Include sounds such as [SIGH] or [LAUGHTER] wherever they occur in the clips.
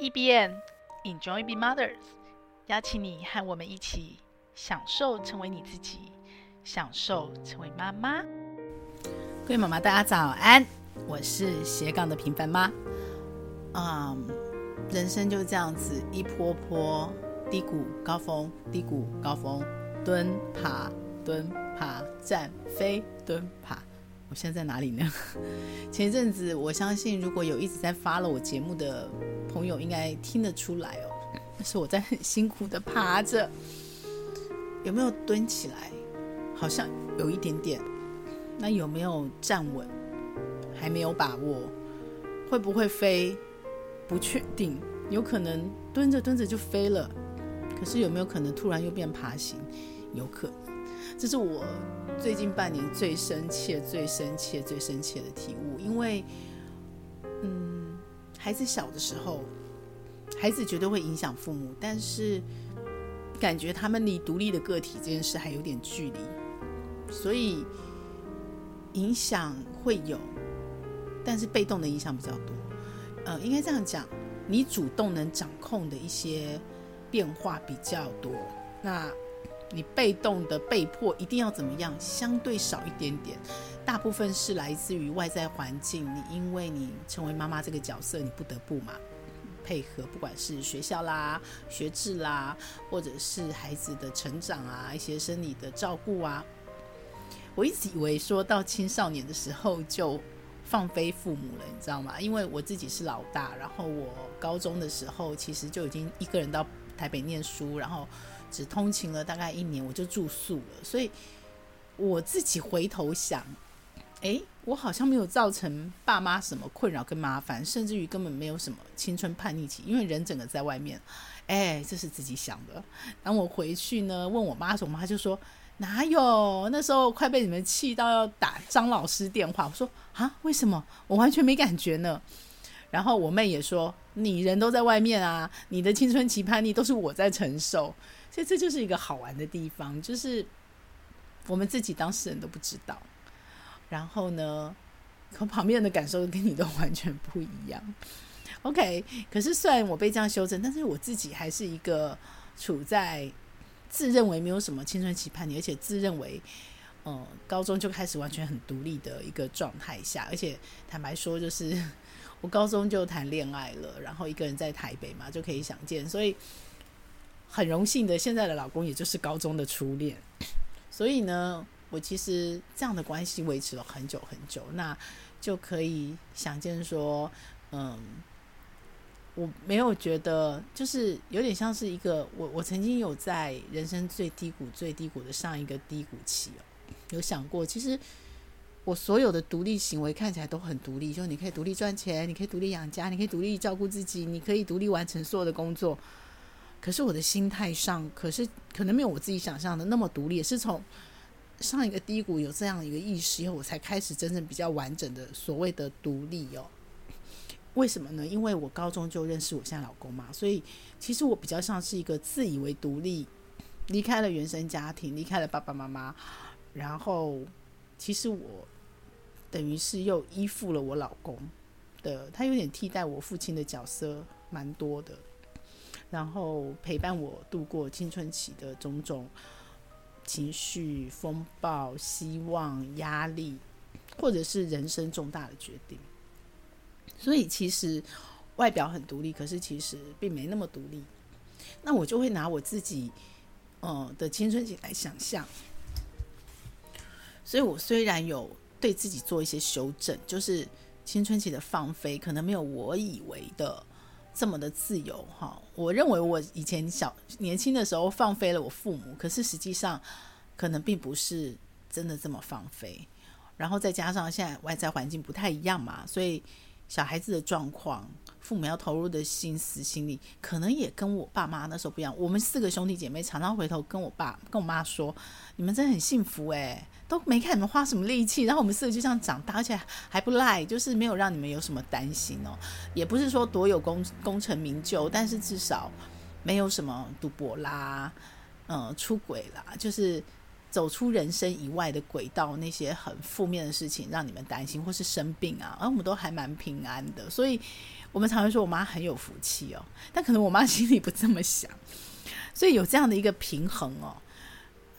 E B N Enjoy Be Mothers，邀请你和我们一起享受成为你自己，享受成为妈妈。各位妈妈，大家早安！我是斜杠的平凡妈。嗯、人生就是这样子，一波波低谷高峰，低谷高峰，蹲爬蹲爬，站飞蹲爬。我现在在哪里呢？[LAUGHS] 前一阵子，我相信如果有一直在 follow 我节目的朋友，应该听得出来哦。是我在 [LAUGHS] 很辛苦的爬着，有没有蹲起来？好像有一点点。那有没有站稳？还没有把握。会不会飞？不确定。有可能蹲着蹲着就飞了。可是有没有可能突然又变爬行？有可能。这是我最近半年最深切、最深切、最深切的体悟。因为，嗯，孩子小的时候，孩子绝对会影响父母，但是感觉他们离独立的个体这件事还有点距离，所以影响会有，但是被动的影响比较多。呃，应该这样讲，你主动能掌控的一些变化比较多。那。你被动的被迫一定要怎么样？相对少一点点，大部分是来自于外在环境。你因为你成为妈妈这个角色，你不得不嘛配合，不管是学校啦、学制啦，或者是孩子的成长啊，一些生理的照顾啊。我一直以为说到青少年的时候就放飞父母了，你知道吗？因为我自己是老大，然后我高中的时候其实就已经一个人到台北念书，然后。只通勤了大概一年，我就住宿了。所以我自己回头想，诶，我好像没有造成爸妈什么困扰跟麻烦，甚至于根本没有什么青春叛逆期，因为人整个在外面。诶，这是自己想的。当我回去呢，问我妈的时候，我妈就说哪有？那时候快被你们气到要打张老师电话。我说啊，为什么？我完全没感觉呢。然后我妹也说，你人都在外面啊，你的青春期叛逆都是我在承受。所以这就是一个好玩的地方，就是我们自己当事人都不知道，然后呢，和旁边人的感受跟你都完全不一样。OK，可是虽然我被这样修正，但是我自己还是一个处在自认为没有什么青春期叛逆，而且自认为嗯高中就开始完全很独立的一个状态下，而且坦白说，就是我高中就谈恋爱了，然后一个人在台北嘛，就可以想见，所以。很荣幸的，现在的老公也就是高中的初恋，所以呢，我其实这样的关系维持了很久很久，那就可以想见说，嗯，我没有觉得，就是有点像是一个我我曾经有在人生最低谷、最低谷的上一个低谷期哦，有想过，其实我所有的独立行为看起来都很独立，就你可以独立赚钱，你可以独立养家，你可以独立照顾自己，你可以独立完成所有的工作。可是我的心态上，可是可能没有我自己想象的那么独立。也是从上一个低谷有这样一个意识以后，我才开始真正比较完整的所谓的独立哦。为什么呢？因为我高中就认识我现在老公嘛，所以其实我比较像是一个自以为独立，离开了原生家庭，离开了爸爸妈妈，然后其实我等于是又依附了我老公的，他有点替代我父亲的角色，蛮多的。然后陪伴我度过青春期的种种情绪风暴、希望、压力，或者是人生重大的决定。所以其实外表很独立，可是其实并没那么独立。那我就会拿我自己呃的青春期来想象。所以我虽然有对自己做一些修正，就是青春期的放飞，可能没有我以为的。这么的自由哈，我认为我以前小年轻的时候放飞了我父母，可是实际上可能并不是真的这么放飞。然后再加上现在外在环境不太一样嘛，所以小孩子的状况，父母要投入的心思心力，可能也跟我爸妈那时候不一样。我们四个兄弟姐妹常常回头跟我爸跟我妈说：“你们真的很幸福诶。”都没看你们花什么力气，然后我们四个就这样长大，而且还不赖，就是没有让你们有什么担心哦。也不是说多有功功成名就，但是至少没有什么赌博啦，嗯，出轨啦，就是走出人生以外的轨道，那些很负面的事情让你们担心，或是生病啊，而我们都还蛮平安的，所以我们常会说我妈很有福气哦，但可能我妈心里不这么想，所以有这样的一个平衡哦。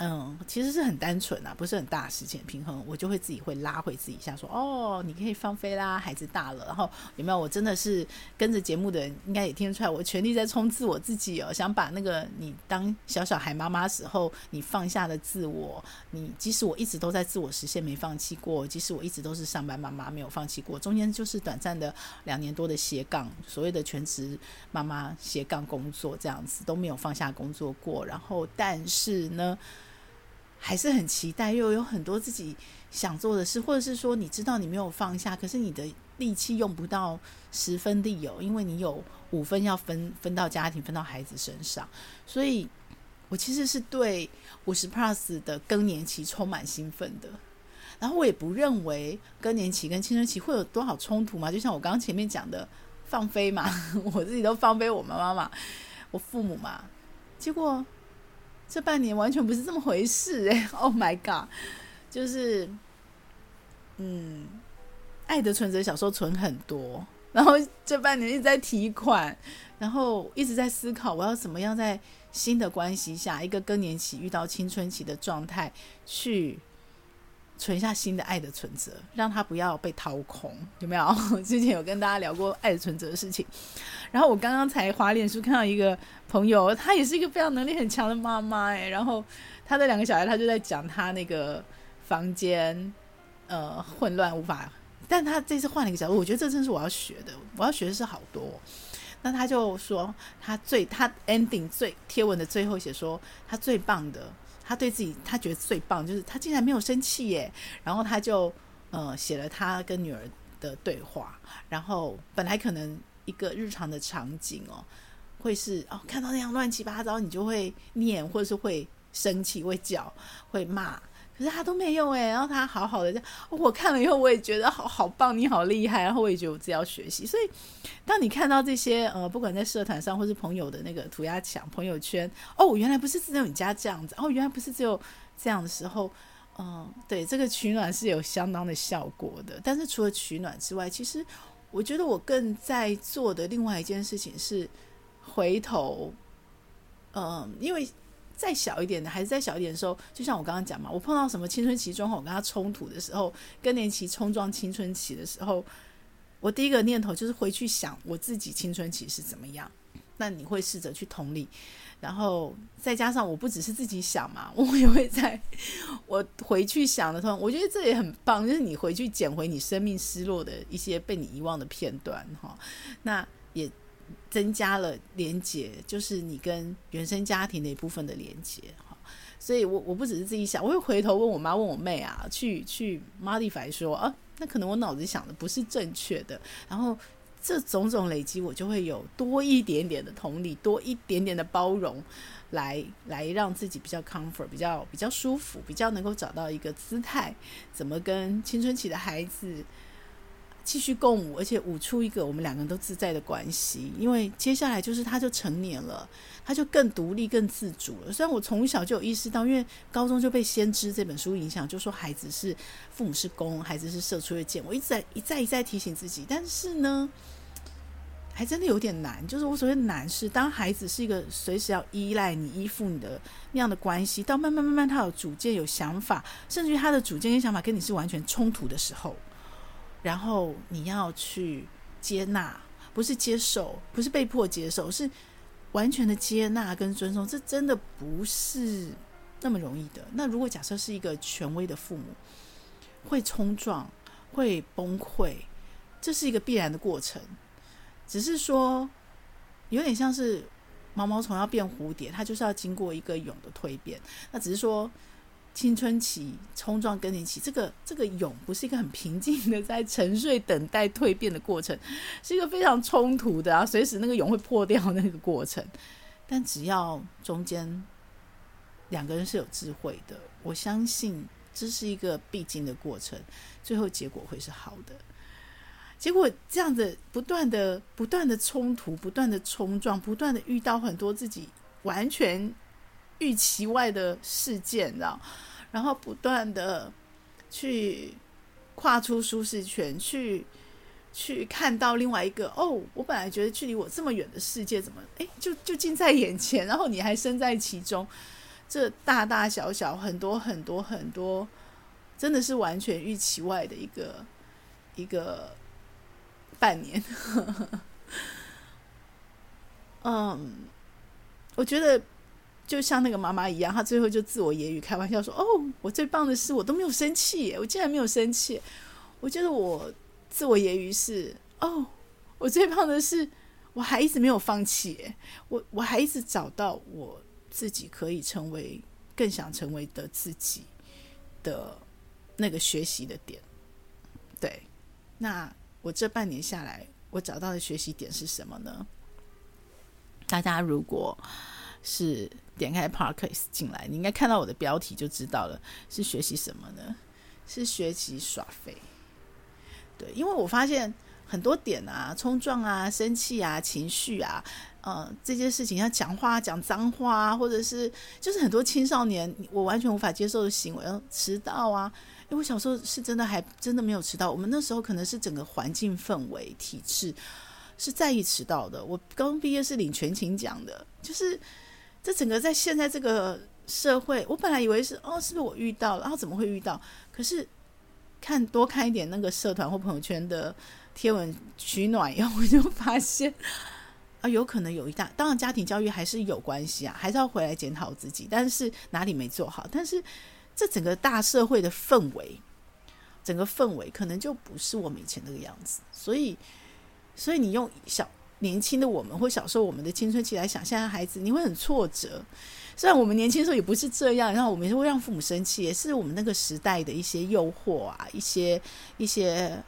嗯，其实是很单纯啊，不是很大的事情平衡，我就会自己会拉回自己一下，说哦，你可以放飞啦，孩子大了，然后有没有？我真的是跟着节目的人，应该也听得出来，我全力在冲刺我自己哦，想把那个你当小小孩妈妈时候你放下的自我，你即使我一直都在自我实现没放弃过，即使我一直都是上班妈妈没有放弃过，中间就是短暂的两年多的斜杠，所谓的全职妈妈斜杠工作这样子都没有放下工作过，然后但是呢，还是很期待，又有很多自己想做的事，或者是说，你知道你没有放下，可是你的力气用不到十分力有，因为你有五分要分分到家庭，分到孩子身上。所以，我其实是对五十 plus 的更年期充满兴奋的。然后，我也不认为更年期跟青春期会有多少冲突嘛。就像我刚刚前面讲的，放飞嘛，[LAUGHS] 我自己都放飞我妈妈嘛，我父母嘛，结果。这半年完全不是这么回事哎！[LAUGHS] Oh my god，就是，嗯，爱的存折小时候存很多，然后这半年一直在提款，然后一直在思考我要怎么样在新的关系下，一个更年期遇到青春期的状态去。存下新的爱的存折，让他不要被掏空，有没有？[LAUGHS] 之前有跟大家聊过爱的存折的事情。然后我刚刚才花脸书看到一个朋友，她也是一个非常能力很强的妈妈哎。然后她的两个小孩，她就在讲她那个房间呃混乱无法，但她这次换了一个角度，我觉得这正是我要学的，我要学的是好多。那她就说，她最她 ending 最贴文的最后写说，她最棒的。他对自己，他觉得最棒就是他竟然没有生气耶。然后他就呃写了他跟女儿的对话。然后本来可能一个日常的场景哦，会是哦看到那样乱七八糟，你就会念，或者是会生气、会叫、会骂。可是他都没有哎，然后他好好的，我看了以后我也觉得好好棒，你好厉害，然后我也觉得我自己要学习。所以，当你看到这些呃，不管在社团上或是朋友的那个涂鸦墙、朋友圈，哦，原来不是只有你家这样子，哦，原来不是只有这样的时候，嗯、对，这个取暖是有相当的效果的。但是除了取暖之外，其实我觉得我更在做的另外一件事情是回头，嗯、因为。再小一点的，还是再小一点的时候，就像我刚刚讲嘛，我碰到什么青春期状况，我跟他冲突的时候，更年期冲撞青春期的时候，我第一个念头就是回去想我自己青春期是怎么样。那你会试着去同理，然后再加上我不只是自己想嘛，我也会在我回去想的时候，我觉得这也很棒，就是你回去捡回你生命失落的一些被你遗忘的片段哈，那也。增加了连接，就是你跟原生家庭的一部分的连接哈，所以我我不只是自己想，我会回头问我妈、问我妹啊，去去 modify 说啊，那可能我脑子想的不是正确的，然后这种种累积，我就会有多一点点的同理，多一点点的包容，来来让自己比较 comfort，比较比较舒服，比较能够找到一个姿态，怎么跟青春期的孩子。继续共舞，而且舞出一个我们两个人都自在的关系。因为接下来就是他就成年了，他就更独立、更自主了。虽然我从小就有意识到，因为高中就被《先知》这本书影响，就说孩子是父母是弓，孩子是射出的箭。我一直在一再一再提醒自己，但是呢，还真的有点难。就是我所谓难是，当孩子是一个随时要依赖你、依附你的那样的关系，到慢慢慢慢他有主见、有想法，甚至于他的主见跟想法跟你是完全冲突的时候。然后你要去接纳，不是接受，不是被迫接受，是完全的接纳跟尊重。这真的不是那么容易的。那如果假设是一个权威的父母，会冲撞，会崩溃，这是一个必然的过程。只是说，有点像是毛毛虫要变蝴蝶，它就是要经过一个蛹的蜕变。那只是说。青春期冲撞更年期，这个这个蛹不是一个很平静的在沉睡等待蜕变的过程，是一个非常冲突的啊，随时那个蛹会破掉那个过程。但只要中间两个人是有智慧的，我相信这是一个必经的过程，最后结果会是好的。结果这样子不断的不断的冲突，不断的冲撞，不断的遇到很多自己完全预期外的事件，你知道？然后不断的去跨出舒适圈，去去看到另外一个哦，我本来觉得距离我这么远的世界，怎么哎就就近在眼前，然后你还身在其中，这大大小小很多很多很多，真的是完全预期外的一个一个半年。[LAUGHS] 嗯，我觉得。就像那个妈妈一样，她最后就自我揶揄、开玩笑说：“哦，我最棒的是我都没有生气耶，我竟然没有生气。”我觉得我自我揶揄是：“哦，我最棒的是我还一直没有放弃，我我还一直找到我自己可以成为更想成为的自己的那个学习的点。”对，那我这半年下来，我找到的学习点是什么呢？大家如果是。点开 Podcast 进来，你应该看到我的标题就知道了。是学习什么呢？是学习耍废。对，因为我发现很多点啊，冲撞啊，生气啊，情绪啊，呃，这些事情要讲话讲脏话，或者是就是很多青少年我完全无法接受的行为，迟到啊。因为我小时候是真的还真的没有迟到，我们那时候可能是整个环境氛围体制是在意迟到的。我刚毕业是领全勤奖的，就是。这整个在现在这个社会，我本来以为是哦，是不是我遇到了？然后怎么会遇到？可是看多看一点那个社团或朋友圈的贴文取暖以后，我就发现啊，有可能有一大，当然家庭教育还是有关系啊，还是要回来检讨自己，但是哪里没做好？但是这整个大社会的氛围，整个氛围可能就不是我们以前那个样子，所以，所以你用小。年轻的我们，或小时候我们的青春期来想，现在孩子你会很挫折。虽然我们年轻的时候也不是这样，然后我们也会让父母生气，也是我们那个时代的一些诱惑啊，一些一些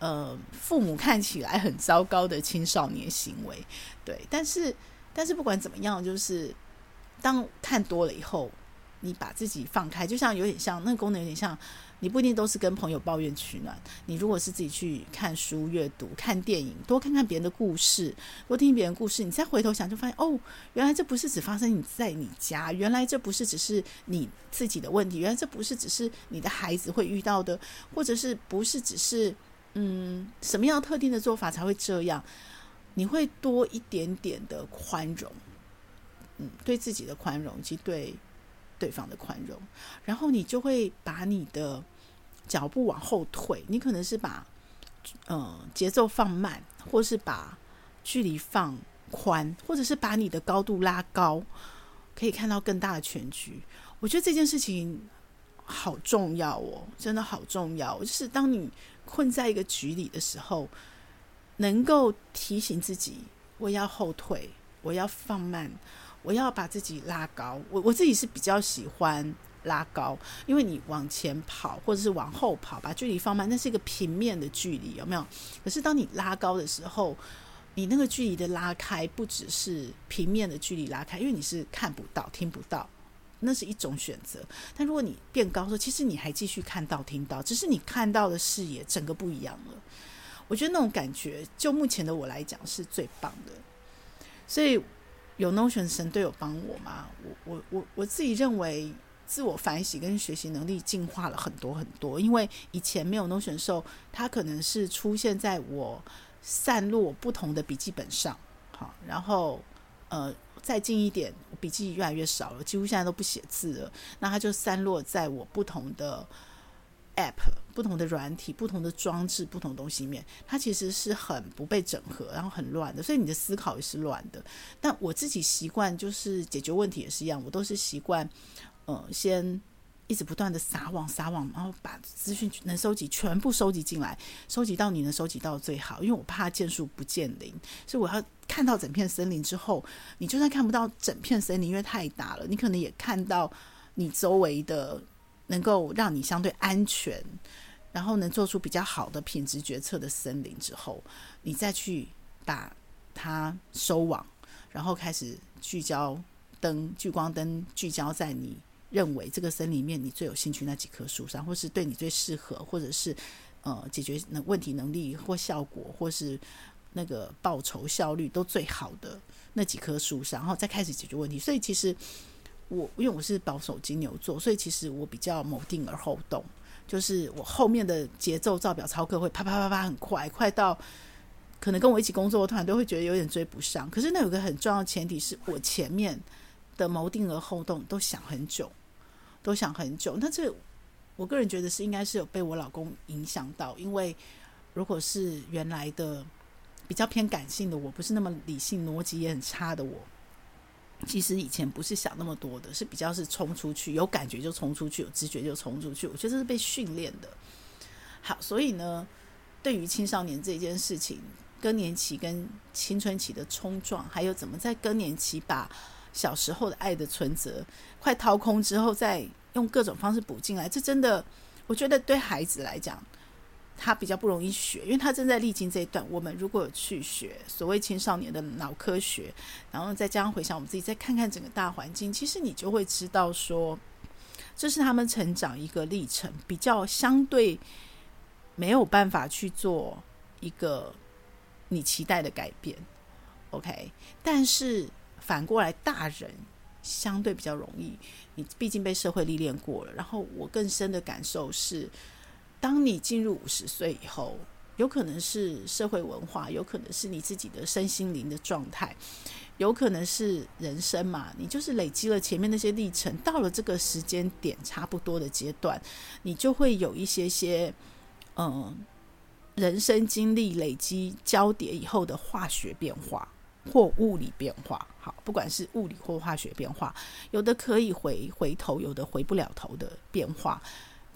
呃，父母看起来很糟糕的青少年行为。对，但是但是不管怎么样，就是当看多了以后，你把自己放开，就像有点像那个功能，有点像。你不一定都是跟朋友抱怨取暖，你如果是自己去看书、阅读、看电影，多看看别人的故事，多听别人故事，你再回头想，就发现哦，原来这不是只发生你在你家，原来这不是只是你自己的问题，原来这不是只是你的孩子会遇到的，或者是不是只是嗯什么样特定的做法才会这样？你会多一点点的宽容，嗯，对自己的宽容以及对。对方的宽容，然后你就会把你的脚步往后退。你可能是把呃节奏放慢，或是把距离放宽，或者是把你的高度拉高，可以看到更大的全局。我觉得这件事情好重要哦，真的好重要。就是当你困在一个局里的时候，能够提醒自己，我要后退，我要放慢。我要把自己拉高，我我自己是比较喜欢拉高，因为你往前跑或者是往后跑，把距离放慢，那是一个平面的距离，有没有？可是当你拉高的时候，你那个距离的拉开不只是平面的距离拉开，因为你是看不到、听不到，那是一种选择。但如果你变高说，其实你还继续看到、听到，只是你看到的视野整个不一样了。我觉得那种感觉，就目前的我来讲是最棒的，所以。有 Notion 神队友帮我吗？我我我我自己认为，自我反省跟学习能力进化了很多很多。因为以前没有 Notion 的时候，它可能是出现在我散落不同的笔记本上，好，然后呃再近一点，笔记越来越少了，几乎现在都不写字了。那它就散落在我不同的。App 不同的软体、不同的装置、不同东西里面，它其实是很不被整合，然后很乱的，所以你的思考也是乱的。但我自己习惯就是解决问题也是一样，我都是习惯，呃，先一直不断的撒网、撒网，然后把资讯能收集全部收集进来，收集到你能收集到最好，因为我怕见树不见林，所以我要看到整片森林之后，你就算看不到整片森林，因为太大了，你可能也看到你周围的。能够让你相对安全，然后能做出比较好的品质决策的森林之后，你再去把它收网，然后开始聚焦灯、聚光灯聚焦在你认为这个森林里面你最有兴趣那几棵树上，或是对你最适合，或者是呃解决那问题能力或效果，或是那个报酬效率都最好的那几棵树上，然后再开始解决问题。所以其实。我因为我是保守金牛座，所以其实我比较谋定而后动，就是我后面的节奏照表操课会啪啪啪啪很快，快到可能跟我一起工作的团队会觉得有点追不上。可是那有个很重要的前提是我前面的谋定而后动都想很久，都想很久。那这我个人觉得是应该是有被我老公影响到，因为如果是原来的比较偏感性的我，不是那么理性、逻辑也很差的我。其实以前不是想那么多的，是比较是冲出去，有感觉就冲出去，有直觉就冲出去。我觉得这是被训练的。好，所以呢，对于青少年这件事情，更年期跟青春期的冲撞，还有怎么在更年期把小时候的爱的存折快掏空之后，再用各种方式补进来，这真的，我觉得对孩子来讲。他比较不容易学，因为他正在历经这一段。我们如果有去学所谓青少年的脑科学，然后再加上回想我们自己，再看看整个大环境，其实你就会知道说，这是他们成长一个历程，比较相对没有办法去做一个你期待的改变。OK，但是反过来，大人相对比较容易，你毕竟被社会历练过了。然后我更深的感受是。当你进入五十岁以后，有可能是社会文化，有可能是你自己的身心灵的状态，有可能是人生嘛。你就是累积了前面那些历程，到了这个时间点差不多的阶段，你就会有一些些嗯人生经历累积交叠以后的化学变化或物理变化。好，不管是物理或化学变化，有的可以回回头，有的回不了头的变化。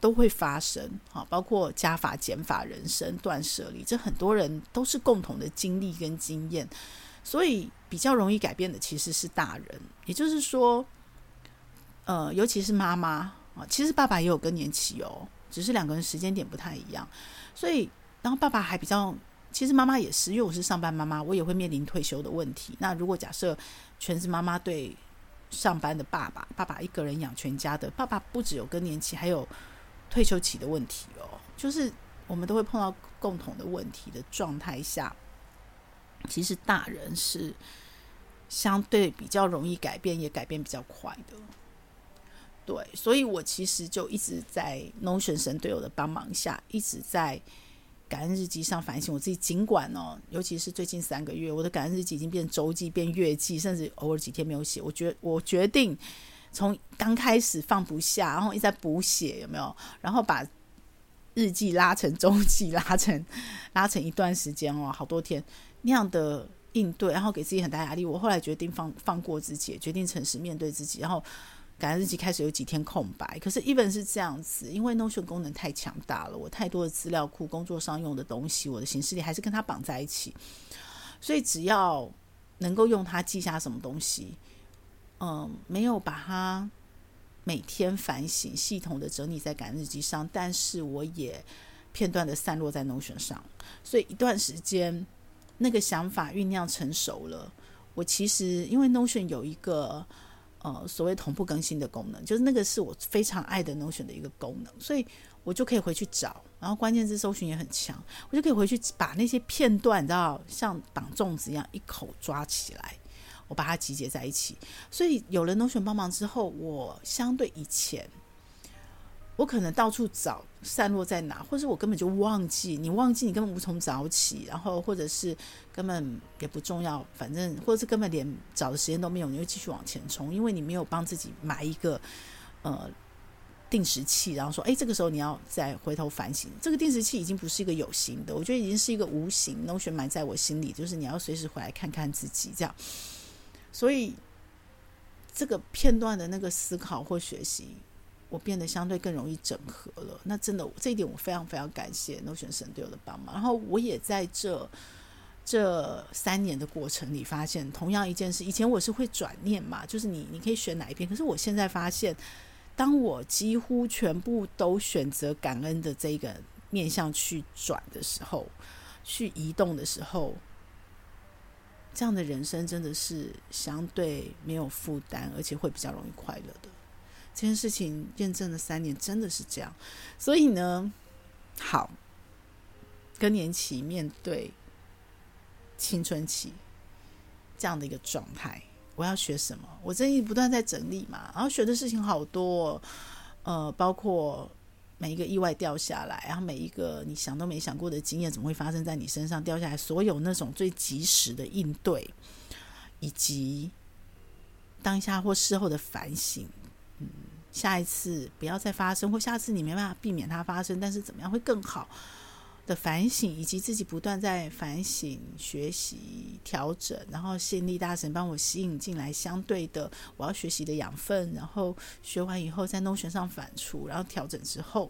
都会发生，好，包括加法、减法、人生断舍离，这很多人都是共同的经历跟经验，所以比较容易改变的其实是大人，也就是说，呃，尤其是妈妈啊，其实爸爸也有更年期哦，只是两个人时间点不太一样，所以，然后爸爸还比较，其实妈妈也是，因为我是上班妈妈，我也会面临退休的问题。那如果假设全职妈妈对上班的爸爸，爸爸一个人养全家的，爸爸不只有更年期，还有。退休期的问题哦，就是我们都会碰到共同的问题的状态下，其实大人是相对比较容易改变，也改变比较快的。对，所以我其实就一直在 Notion 神队友的帮忙下，一直在感恩日记上反省我自己。尽管哦，尤其是最近三个月，我的感恩日记已经变周记、变月记，甚至偶尔几天没有写。我决我决定。从刚开始放不下，然后一直在补写，有没有？然后把日记拉成周记，拉成 [LAUGHS] 拉成一段时间哦，好多天那样的应对，然后给自己很大压力。我后来决定放放过自己，决定诚实面对自己。然后感恩日记开始有几天空白，可是一本是这样子，因为 Notion 功能太强大了，我太多的资料库、工作上用的东西，我的行事历还是跟它绑在一起，所以只要能够用它记下什么东西。嗯，没有把它每天反省、系统的整理在感恩日记上，但是我也片段的散落在 Notion 上。所以一段时间，那个想法酝酿成熟了。我其实因为 Notion 有一个呃所谓同步更新的功能，就是那个是我非常爱的 Notion 的一个功能，所以我就可以回去找，然后关键字搜寻也很强，我就可以回去把那些片段，你知道，像绑粽子一样一口抓起来。我把它集结在一起，所以有了农选帮忙之后，我相对以前，我可能到处找，散落在哪，或者我根本就忘记，你忘记你根本无从找起，然后或者是根本也不重要，反正或者是根本连找的时间都没有，你会继续往前冲，因为你没有帮自己买一个呃定时器，然后说，哎，这个时候你要再回头反省，这个定时器已经不是一个有形的，我觉得已经是一个无形农选埋在我心里，就是你要随时回来看看自己这样。所以，这个片段的那个思考或学习，我变得相对更容易整合了。那真的，这一点我非常非常感谢 No 选神队友的帮忙。然后，我也在这这三年的过程里发现，同样一件事，以前我是会转念嘛，就是你你可以选哪一边。可是我现在发现，当我几乎全部都选择感恩的这个面向去转的时候，去移动的时候。这样的人生真的是相对没有负担，而且会比较容易快乐的。这件事情验证了三年，真的是这样。所以呢，好，更年期面对青春期这样的一个状态，我要学什么？我最近不断在整理嘛，然后学的事情好多，呃，包括每一个意外掉下来，然后每一个你想都没想过的经验，怎么会发生在你身上掉下来？所有那种最及时的应对，以及当下或事后的反省，嗯，下一次不要再发生，或下次你没办法避免它发生，但是怎么样会更好？的反省，以及自己不断在反省、学习、调整，然后吸引力大神帮我吸引进来相对的我要学习的养分，然后学完以后在 Notion 上反刍，然后调整之后，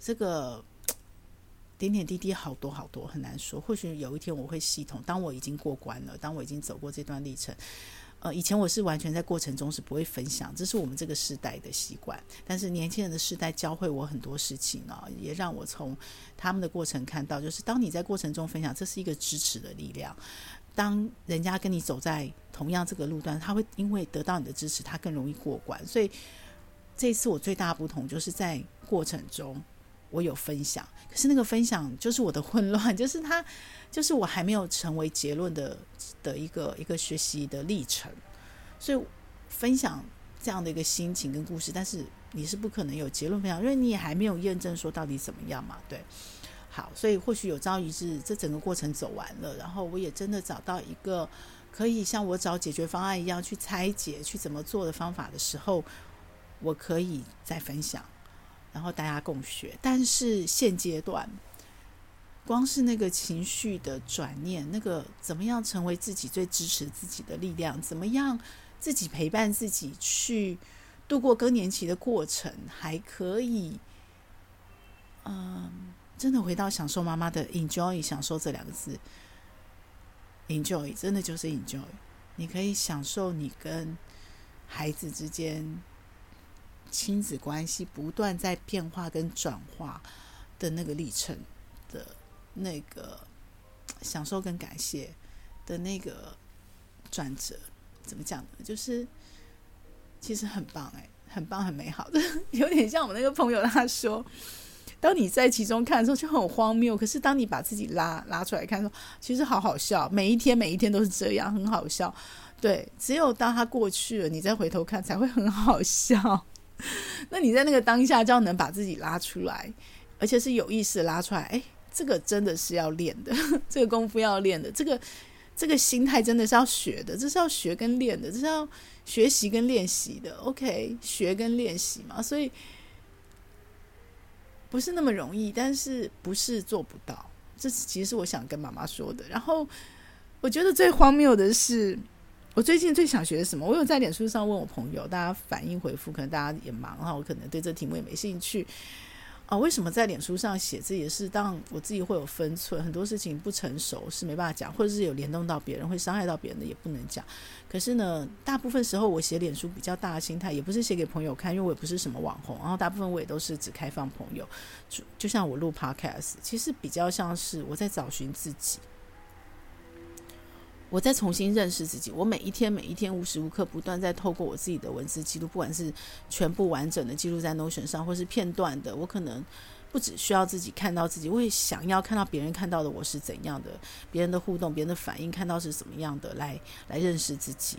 这个点点滴滴好多好多，很难说。或许有一天我会系统，当我已经过关了，当我已经走过这段历程。呃，以前我是完全在过程中是不会分享，这是我们这个时代的习惯。但是年轻人的时代教会我很多事情呢、哦，也让我从他们的过程看到，就是当你在过程中分享，这是一个支持的力量。当人家跟你走在同样这个路段，他会因为得到你的支持，他更容易过关。所以这次我最大不同就是在过程中我有分享，可是那个分享就是我的混乱，[LAUGHS] 就是他。就是我还没有成为结论的的一个一个学习的历程，所以分享这样的一个心情跟故事，但是你是不可能有结论分享，因为你也还没有验证说到底怎么样嘛，对。好，所以或许有朝一日这整个过程走完了，然后我也真的找到一个可以像我找解决方案一样去拆解、去怎么做的方法的时候，我可以再分享，然后大家共学。但是现阶段。光是那个情绪的转念，那个怎么样成为自己最支持自己的力量？怎么样自己陪伴自己去度过更年期的过程，还可以，嗯，真的回到享受妈妈的 enjoy，享受这两个字，enjoy 真的就是 enjoy。你可以享受你跟孩子之间亲子关系不断在变化跟转化的那个历程的。那个享受跟感谢的那个转折，怎么讲呢？就是其实很棒哎，很棒，很美好的，[LAUGHS] 有点像我们那个朋友他说，当你在其中看的时候就很荒谬，可是当你把自己拉拉出来看的时候，其实好好笑，每一天每一天都是这样，很好笑。对，只有当他过去了，你再回头看才会很好笑。[LAUGHS] 那你在那个当下就要能把自己拉出来，而且是有意识拉出来，哎。这个真的是要练的，[LAUGHS] 这个功夫要练的，这个这个心态真的是要学的，这是要学跟练的，这是要学习跟练习的。OK，学跟练习嘛，所以不是那么容易，但是不是做不到。这其实是我想跟妈妈说的。然后我觉得最荒谬的是，我最近最想学的什么？我有在脸书上问我朋友，大家反应回复，可能大家也忙，哈我可能对这题目也没兴趣。啊，为什么在脸书上写字也是当我自己会有分寸，很多事情不成熟是没办法讲，或者是有联动到别人会伤害到别人的也不能讲。可是呢，大部分时候我写脸书比较大的心态，也不是写给朋友看，因为我也不是什么网红，然后大部分我也都是只开放朋友。就就像我录 Podcast，其实比较像是我在找寻自己。我在重新认识自己，我每一天每一天无时无刻不断在透过我自己的文字记录，不管是全部完整的记录在 Notion 上，或是片段的，我可能不只需要自己看到自己，我也想要看到别人看到的我是怎样的，别人的互动，别人的反应，看到是怎么样的，来来认识自己。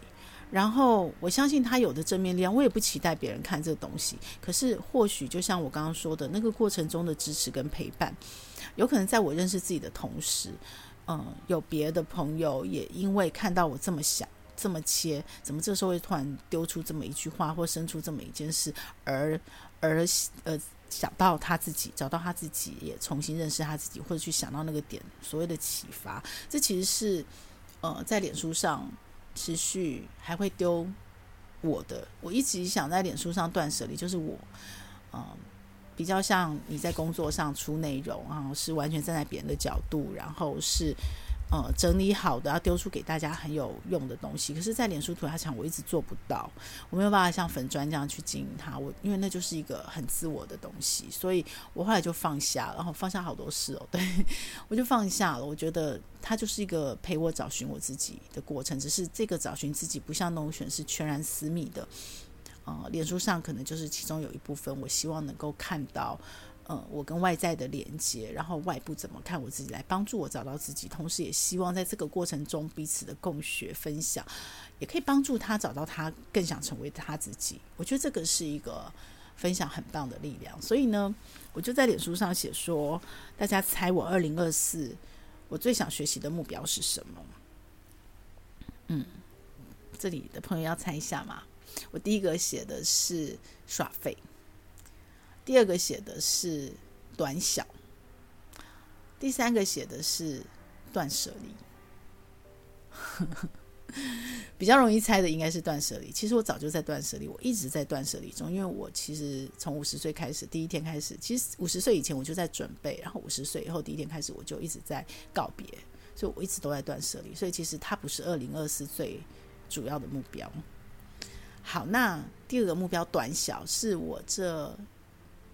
然后我相信他有的正面力量，我也不期待别人看这东西。可是或许就像我刚刚说的那个过程中的支持跟陪伴，有可能在我认识自己的同时。嗯，有别的朋友也因为看到我这么想、这么切，怎么这时候会突然丢出这么一句话，或生出这么一件事，而而呃想到他自己，找到他自己，也重新认识他自己，或者去想到那个点，所谓的启发，这其实是呃在脸书上持续还会丢我的，我一直想在脸书上断舍离，就是我嗯。比较像你在工作上出内容，啊是完全站在别人的角度，然后是呃整理好的，要丢出给大家很有用的东西。可是，在脸书涂鸦墙，我一直做不到，我没有办法像粉砖这样去经营它。我因为那就是一个很自我的东西，所以我后来就放下，然后放下好多事哦。[LAUGHS] 对，我就放下了。我觉得它就是一个陪我找寻我自己的过程，只是这个找寻自己不像 Notion 是全然私密的。呃，脸书上可能就是其中有一部分，我希望能够看到，呃，我跟外在的连接，然后外部怎么看我自己，来帮助我找到自己，同时也希望在这个过程中彼此的共学分享，也可以帮助他找到他更想成为他自己。我觉得这个是一个分享很棒的力量。所以呢，我就在脸书上写说，大家猜我二零二四我最想学习的目标是什么？嗯，这里的朋友要猜一下吗？我第一个写的是耍废。第二个写的是短小，第三个写的是断舍离，[LAUGHS] 比较容易猜的应该是断舍离。其实我早就在断舍离，我一直在断舍离中，因为我其实从五十岁开始，第一天开始，其实五十岁以前我就在准备，然后五十岁以后第一天开始，我就一直在告别，所以我一直都在断舍离。所以其实它不是二零二四最主要的目标。好，那第二个目标短小是我这。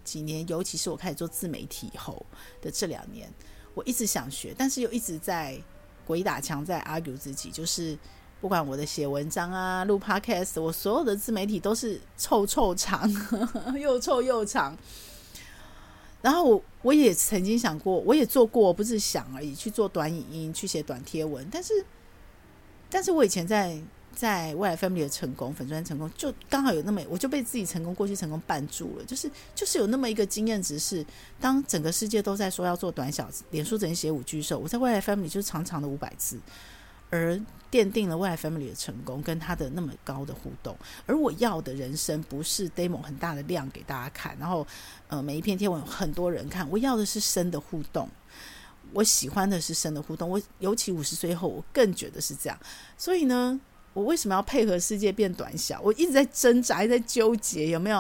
几年，尤其是我开始做自媒体以后的这两年，我一直想学，但是又一直在鬼打墙，在 argue 自己。就是不管我的写文章啊、录 podcast，我所有的自媒体都是臭臭长，[LAUGHS] 又臭又长。然后我我也曾经想过，我也做过，不是想而已，去做短影音，去写短贴文。但是，但是我以前在。在未来 family 的成功，粉专成功，就刚好有那么，我就被自己成功过去成功绊住了。就是就是有那么一个经验值是，当整个世界都在说要做短小，脸书只能写五句时，我在未来 family 就是长长的五百字，而奠定了未来 family 的成功跟他的那么高的互动。而我要的人生不是 demo 很大的量给大家看，然后呃每一篇贴文很多人看，我要的是深的互动。我喜欢的是深的互动。我尤其五十岁后，我更觉得是这样。所以呢。我为什么要配合世界变短小？我一直在挣扎，一直在纠结，有没有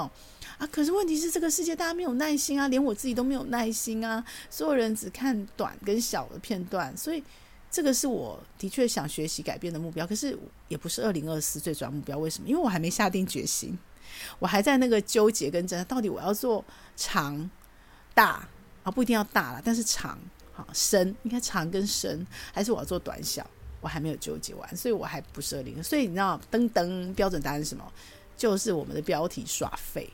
啊？可是问题是，这个世界大家没有耐心啊，连我自己都没有耐心啊。所有人只看短跟小的片段，所以这个是我的确想学习改变的目标。可是也不是二零二四最主要目标。为什么？因为我还没下定决心，我还在那个纠结跟挣扎，到底我要做长大啊？不一定要大了，但是长好深，应该长跟深，还是我要做短小？我还没有纠结完，所以我还不设零。所以你知道，噔噔，标准答案是什么？就是我们的标题耍废。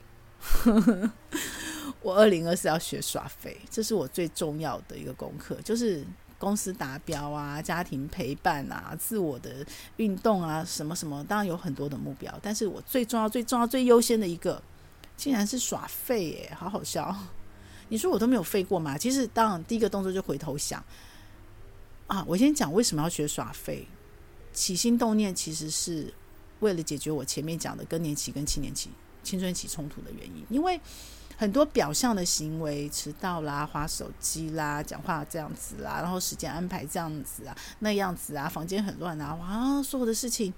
[LAUGHS] 我二零二四要学耍废，这是我最重要的一个功课。就是公司达标啊，家庭陪伴啊，自我的运动啊，什么什么，当然有很多的目标。但是我最重要、最重要、最优先的一个，竟然是耍废耶！好好笑。[LAUGHS] 你说我都没有废过吗？其实，当然第一个动作就回头想。啊，我先讲为什么要学耍废。起心动念其实是为了解决我前面讲的更年期跟青年期、青春期冲突的原因。因为很多表象的行为，迟到啦、滑手机啦、讲话这样子啦，然后时间安排这样子啊、那样子啊、房间很乱啊，哇，所有的事情，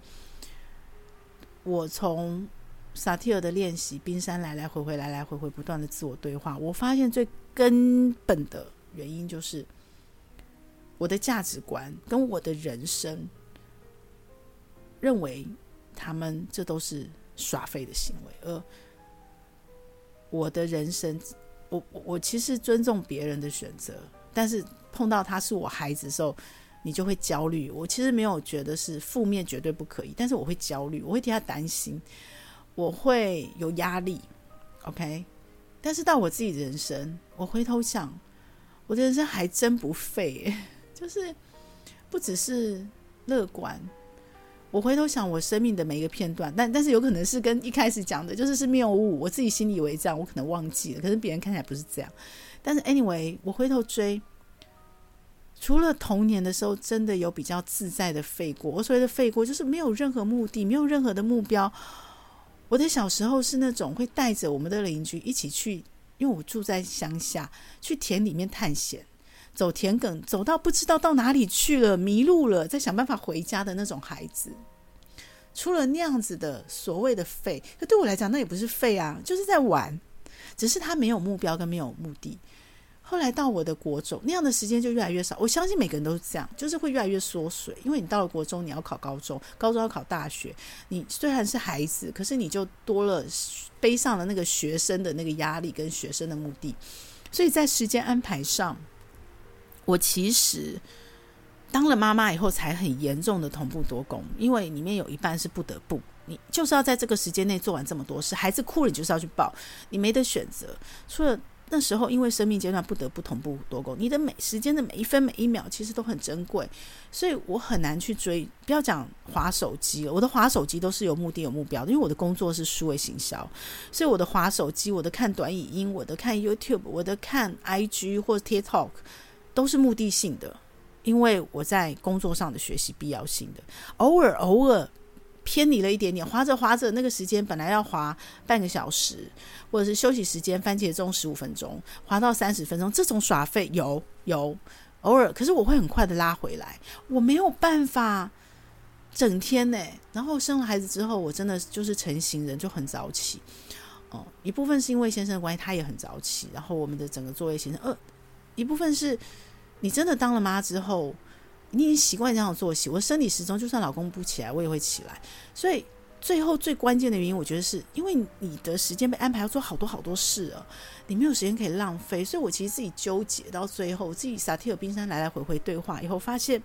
我从萨提尔的练习，冰山来来回回、来来回回不断的自我对话，我发现最根本的原因就是。我的价值观跟我的人生，认为他们这都是耍废的行为，而我的人生，我我其实尊重别人的选择，但是碰到他是我孩子的时候，你就会焦虑。我其实没有觉得是负面，绝对不可以，但是我会焦虑，我会替他担心，我会有压力。OK，但是到我自己人生，我回头想，我的人生还真不废。就是不只是乐观，我回头想我生命的每一个片段，但但是有可能是跟一开始讲的，就是是谬误，我自己心里以为这样，我可能忘记了，可是别人看起来不是这样。但是 anyway，我回头追，除了童年的时候真的有比较自在的废过，我所谓的废过就是没有任何目的，没有任何的目标。我的小时候是那种会带着我们的邻居一起去，因为我住在乡下，去田里面探险。走田埂，走到不知道到哪里去了，迷路了，再想办法回家的那种孩子。除了那样子的所谓的废，可对我来讲，那也不是废啊，就是在玩，只是他没有目标跟没有目的。后来到我的国中，那样的时间就越来越少。我相信每个人都是这样，就是会越来越缩水，因为你到了国中，你要考高中，高中要考大学。你虽然是孩子，可是你就多了背上了那个学生的那个压力跟学生的目的，所以在时间安排上。我其实当了妈妈以后，才很严重的同步多工，因为里面有一半是不得不，你就是要在这个时间内做完这么多事。孩子哭了，你就是要去抱，你没得选择。除了那时候因为生命阶段不得不同步多工，你的每时间的每一分每一秒其实都很珍贵，所以我很难去追。不要讲滑手机了，我的滑手机都是有目的、有目标的，因为我的工作是数位行销，所以我的滑手机、我的看短影音、我的看 YouTube、我的看 IG 或者 TikTok 都是目的性的，因为我在工作上的学习必要性的，偶尔偶尔。偏离了一点点，划着划着，那个时间本来要划半个小时，或者是休息时间番茄钟十五分钟，划到三十分钟，这种耍废有有偶尔，可是我会很快的拉回来，我没有办法整天呢。然后生了孩子之后，我真的就是成型人，就很早起。哦，一部分是因为先生的关系，他也很早起，然后我们的整个作业形成。呃，一部分是你真的当了妈之后。你已经习惯这样作息，我生理时钟就算老公不起来，我也会起来。所以最后最关键的原因，我觉得是因为你的时间被安排要做好多好多事啊，你没有时间可以浪费。所以我其实自己纠结到最后，自己撒提尔冰山来来回回对话以后，发现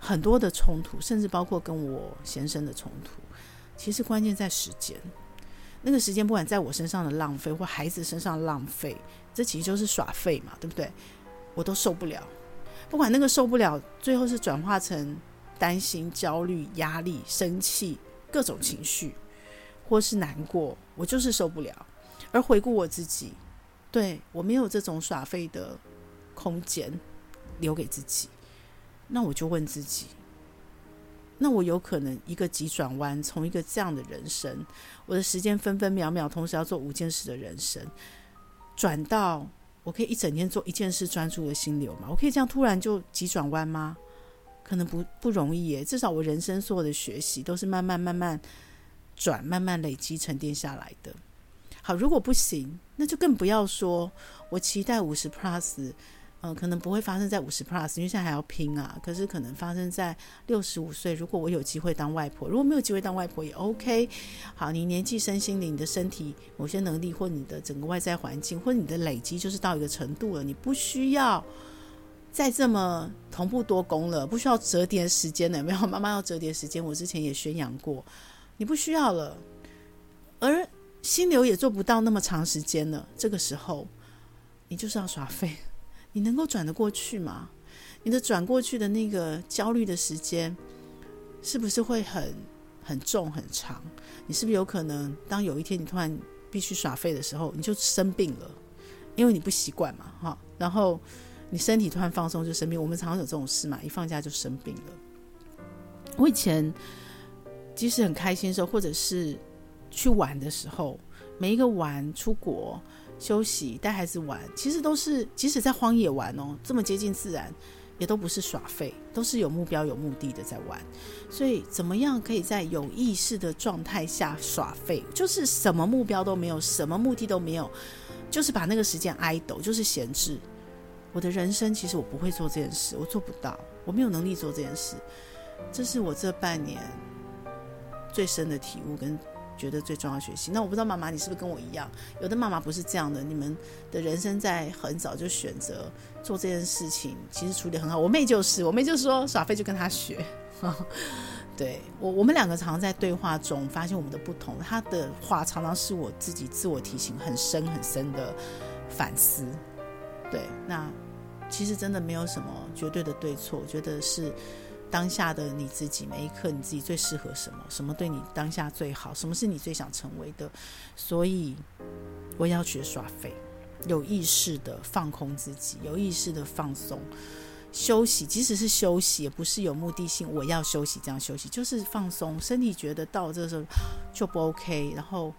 很多的冲突，甚至包括跟我先生的冲突，其实关键在时间。那个时间不管在我身上的浪费，或孩子身上浪费，这其实就是耍废嘛，对不对？我都受不了。不管那个受不了，最后是转化成担心、焦虑、压力、生气各种情绪，或是难过，我就是受不了。而回顾我自己，对，我没有这种耍废的空间留给自己，那我就问自己：那我有可能一个急转弯，从一个这样的人生，我的时间分分秒秒，同时要做五件事的人生，转到。我可以一整天做一件事，专注的心流吗？我可以这样突然就急转弯吗？可能不不容易耶。至少我人生所有的学习都是慢慢慢慢转，慢慢累积沉淀下来的。好，如果不行，那就更不要说我期待五十 plus。嗯，可能不会发生在五十 plus，因为现在还要拼啊。可是可能发生在六十五岁，如果我有机会当外婆，如果没有机会当外婆也 OK。好，你年纪、身心灵、你的身体某些能力，或你的整个外在环境，或你的累积，就是到一个程度了，你不需要再这么同步多功了，不需要折叠时间了。[LAUGHS] 没有？妈妈要折叠时间，我之前也宣扬过，你不需要了。而心流也做不到那么长时间了，这个时候你就是要耍废。你能够转得过去吗？你的转过去的那个焦虑的时间，是不是会很很重很长？你是不是有可能，当有一天你突然必须耍废的时候，你就生病了？因为你不习惯嘛，哈。然后你身体突然放松就生病。我们常常有这种事嘛，一放假就生病了。我以前即使很开心的时候，或者是去玩的时候，每一个玩出国。休息、带孩子玩，其实都是即使在荒野玩哦，这么接近自然，也都不是耍废，都是有目标、有目的的在玩。所以，怎么样可以在有意识的状态下耍废？就是什么目标都没有，什么目的都没有，就是把那个时间 idle，就是闲置。我的人生其实我不会做这件事，我做不到，我没有能力做这件事。这是我这半年最深的体悟跟。觉得最重要学习。那我不知道妈妈你是不是跟我一样？有的妈妈不是这样的，你们的人生在很早就选择做这件事情，其实处理很好。我妹就是，我妹就说耍废就跟她学。[LAUGHS] 对我，我们两个常常在对话中发现我们的不同。她的话常常是我自己自我提醒很深很深的反思。对，那其实真的没有什么绝对的对错，我觉得是。当下的你自己，每一刻你自己最适合什么？什么对你当下最好？什么是你最想成为的？所以我要学耍废，有意识的放空自己，有意识的放松、休息。即使是休息，也不是有目的性。我要休息，这样休息就是放松。身体觉得到这时候就不 OK，然后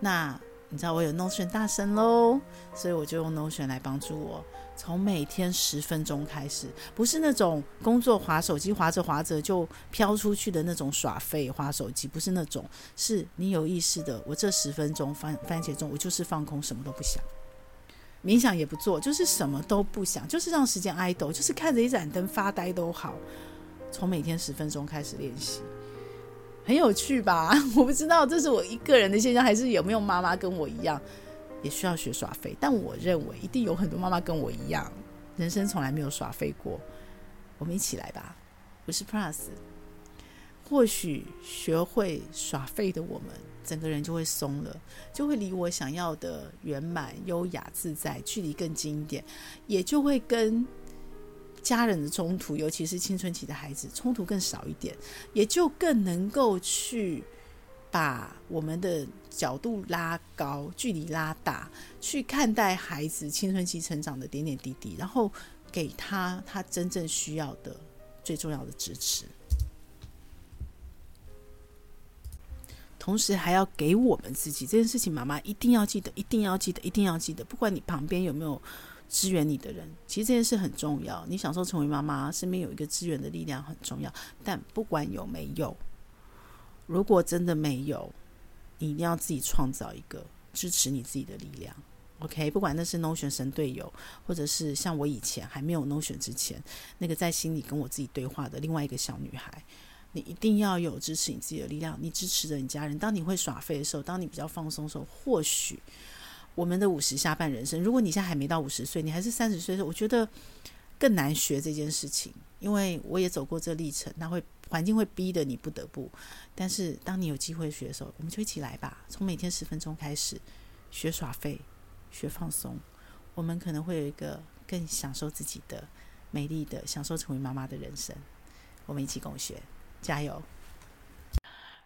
那你知道我有 Notion 大神喽，所以我就用 Notion 来帮助我。从每天十分钟开始，不是那种工作划手机划着划着就飘出去的那种耍废划手机，不是那种，是你有意识的。我这十分钟番番茄钟，我就是放空，什么都不想，冥想也不做，就是什么都不想，就是让时间 idle，就是看着一盏灯发呆都好。从每天十分钟开始练习，很有趣吧？[LAUGHS] 我不知道这是我一个人的现象，还是有没有妈妈跟我一样。也需要学耍废，但我认为一定有很多妈妈跟我一样，人生从来没有耍废过。我们一起来吧，50 Plus，或许学会耍废的我们，整个人就会松了，就会离我想要的圆满、优雅、自在距离更近一点，也就会跟家人的冲突，尤其是青春期的孩子冲突更少一点，也就更能够去把我们的角度拉高、距离拉大，去看待孩子青春期成长的点点滴滴，然后给他他真正需要的最重要的支持。同时还要给我们自己这件事情，妈妈一定要记得，一定要记得，一定要记得。不管你旁边有没有支援你的人，其实这件事很重要。你享受成为妈妈，身边有一个支援的力量很重要。但不管有没有，如果真的没有，你一定要自己创造一个支持你自己的力量。OK，不管那是 Notion 神队友，或者是像我以前还没有 Notion 之前，那个在心里跟我自己对话的另外一个小女孩。你一定要有支持你自己的力量，你支持着你家人。当你会耍废的时候，当你比较放松的时候，或许我们的五十下半人生，如果你现在还没到五十岁，你还是三十岁的时候，我觉得更难学这件事情，因为我也走过这历程，那会环境会逼得你不得不。但是当你有机会学的时候，我们就一起来吧，从每天十分钟开始学耍废，学放松，我们可能会有一个更享受自己的美丽的，享受成为妈妈的人生。我们一起共学。加油！